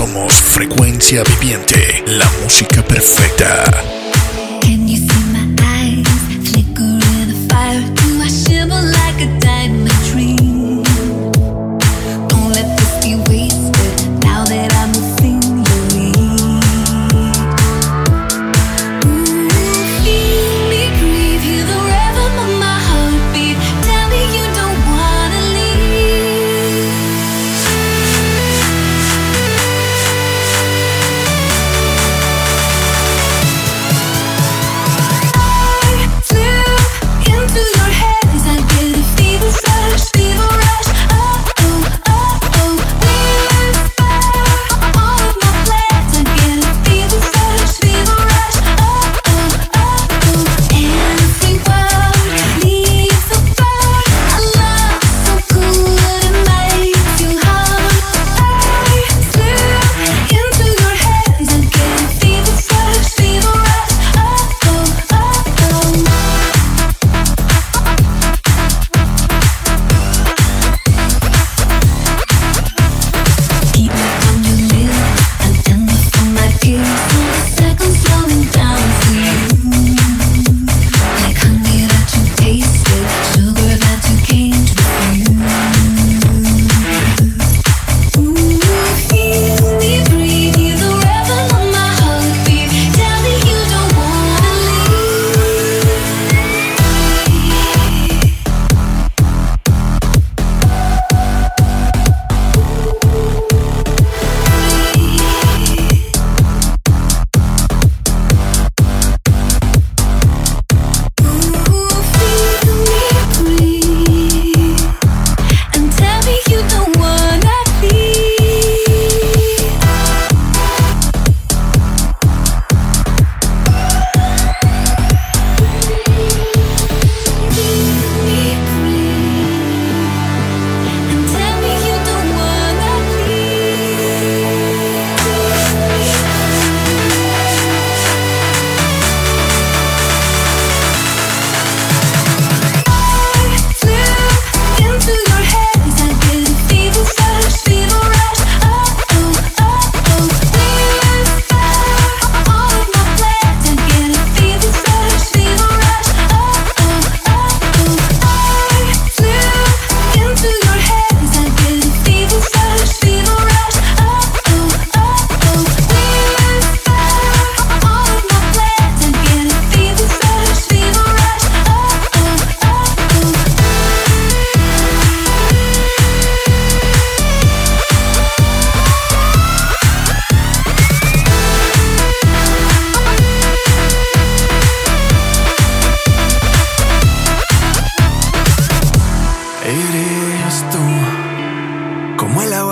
Somos Frecuencia Viviente, la música perfecta.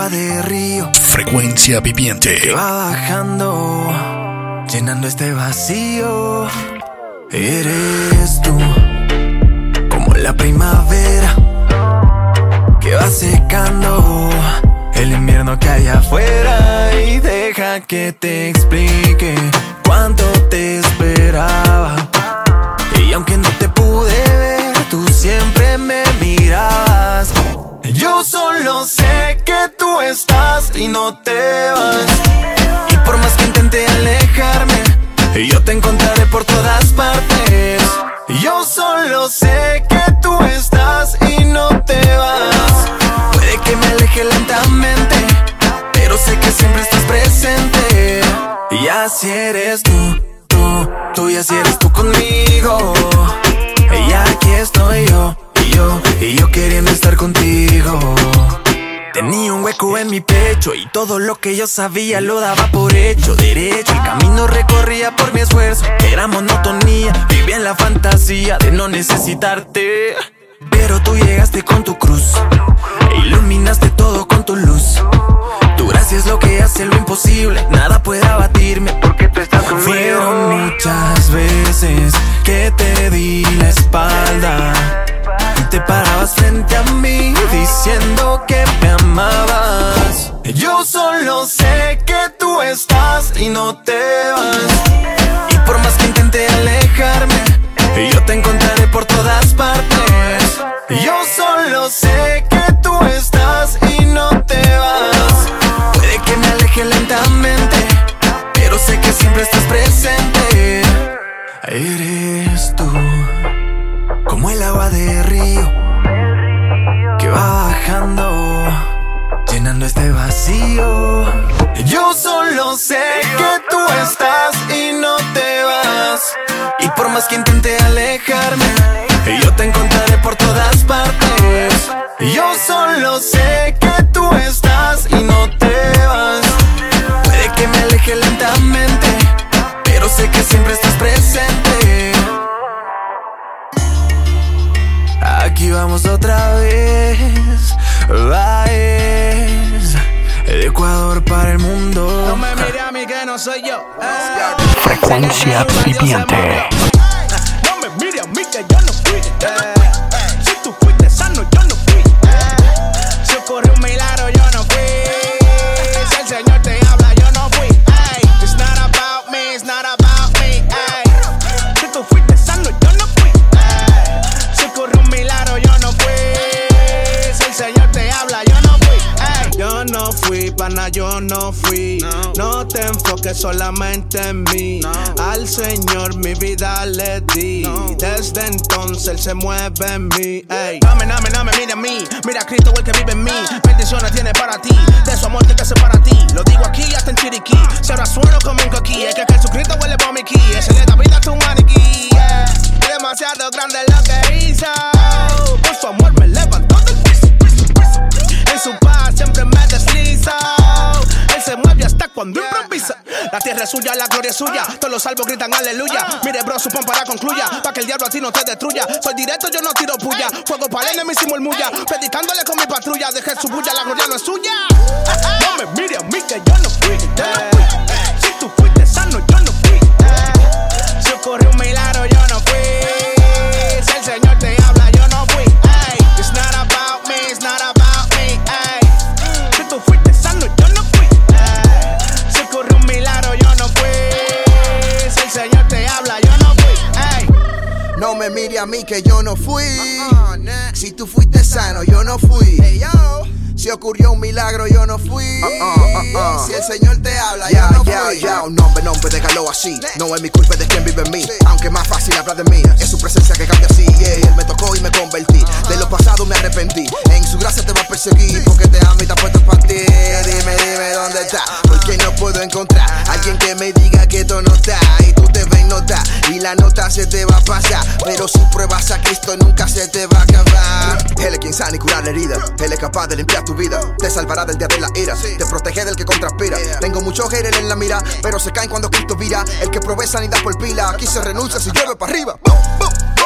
Agua de río Frecuencia Viviente. que va bajando, llenando este vacío. Eres tú, como la primavera que va secando el invierno que hay afuera. Y deja que te explique cuánto te esperaba. Y aunque no Yo solo sé que tú estás y no te vas. Y por más que intente alejarme, yo te encontraré por todas partes. Yo solo sé que tú estás y no te vas. Puede que me aleje lentamente, pero sé que siempre estás presente. Y así eres tú, tú, tú y así eres tú conmigo. Y aquí estoy yo, y yo, Tenía un hueco en mi pecho y todo lo que yo sabía lo daba por hecho, derecho. El camino recorría por mi esfuerzo, era monotonía. Vivía en la fantasía de no necesitarte. Pero tú llegaste con tu cruz e iluminaste todo con tu luz. Tu gracia es lo que hace lo imposible, nada puede abatirme porque tú estás conmigo. Fueron muchas veces que te di la espalda y no te vas. Y por más que intente alejarme, yo te encontraré por todas partes. Yo solo sé que tú estás y no te vas. Puede que me aleje lentamente, pero sé que siempre estás presente. Eres tú, como el agua de río que va bajando, llenando este vacío estás y no te vas. Y por más que intente alejarme, yo te encontraré por todas partes. Yo solo sé que tú estás y no te vas. Puede que me aleje lentamente, pero sé que siempre estás presente. Aquí vamos otra vez. De Ecuador para el mundo. No me mire a mí que no soy yo. Frecuencia viviente. No me mire a mí que yo no fui. Si tú fuiste sano, yo no fui. Si ocurrió un milagro, yo no fui. Si el Señor te yo no fui. No, te enfoques solamente en mí. Al Señor mi vida le di. Desde entonces Él se mueve en mí. Ey. Dame, dame, dame, mira a mí. Mira a Cristo, el que vive en mí. Bendiciones tiene para ti. De su amor te hace para ti. Lo digo aquí hasta en Chiriquí. Si ahora sueno como un coquí. Es que Jesucristo huele por mi ki. Ese le da vida a tu maniquí. yeah. Demasiado grande tierra es suya, la gloria es suya. Todos los salvos gritan aleluya. Mire, bro, su para concluya. Pa' que el diablo a ti no te destruya. Soy directo, yo no tiro puya. Fuego para el enemigo y mulla. Predicándole con mi patrulla. Dejé su bulla, la gloria no es suya. Que yo no fui. Si tú fuiste sano, yo no fui. Si ocurrió un milagro, yo no fui. Si el Señor te habla, yo no fui. Ya, un nombre, nombre, déjalo así. No es mi culpa es de quien vive en mí. Aunque más fácil hablar de mí, es su presencia que cambia así. Yeah, él me tocó y me convertí. De lo pasado me arrepentí. En su gracia te va a perseguir porque te amo y te ha puesto para ti. Dime, dime dónde está. Porque no puedo encontrar alguien que me diga que esto no está. Y tú te ves nota y la nota se te va a pasar. Pero si pruebas a Cristo nunca se te va a acabar. Él es quien sana y curar la herida. Él es capaz de limpiar tu vida. Te salvará del día de la ira. Te protege del que contraspira. Tengo muchos haters en la mira, pero se caen cuando Cristo vira. El que provee sanidad por pila. Aquí se renuncia si llueve para arriba. Boom, boom.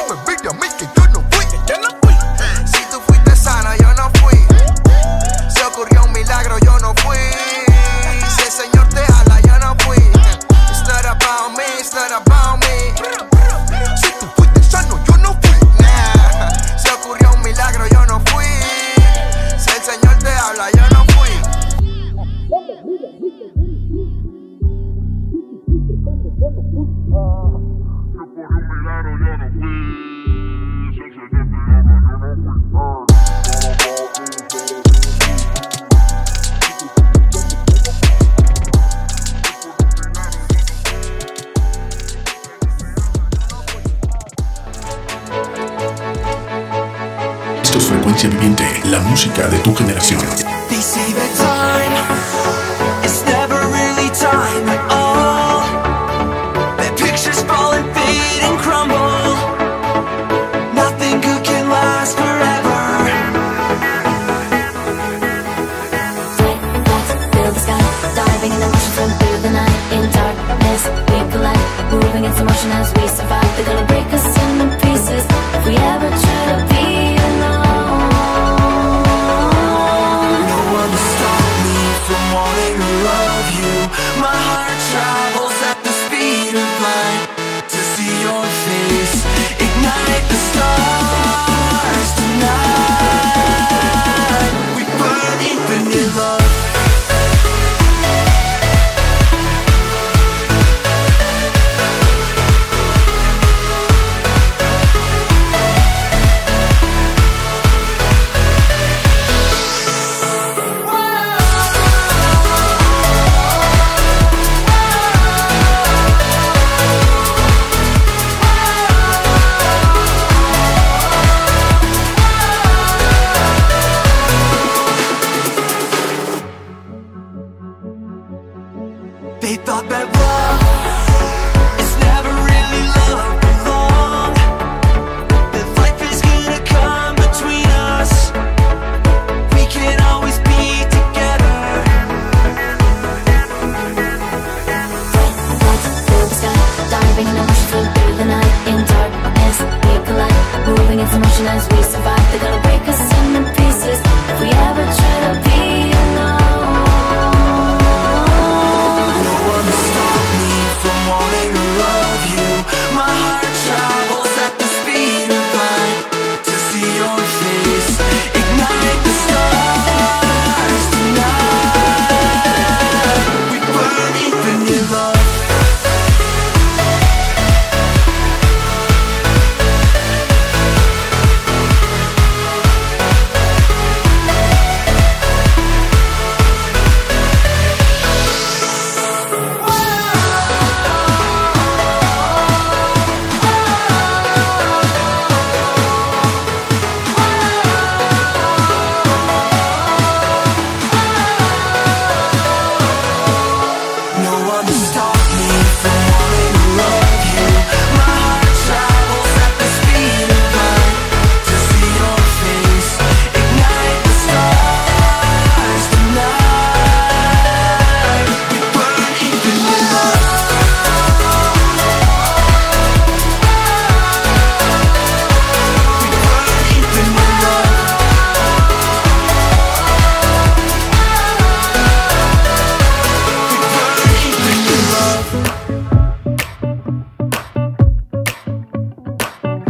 Ocean, swim through the night. In darkness, we collide, moving in motion as we survive. They're gonna break us into pieces if we ever try try. He thought that love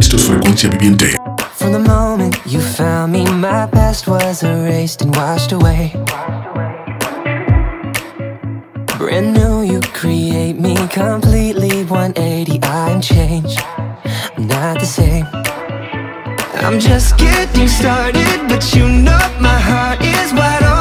Esto Frecuencia Viviente. From the moment you found me, my past was erased and washed away. Brand new, you create me completely 180. I'm changed, I'm not the same. I'm just getting started, but you know my heart is wide open.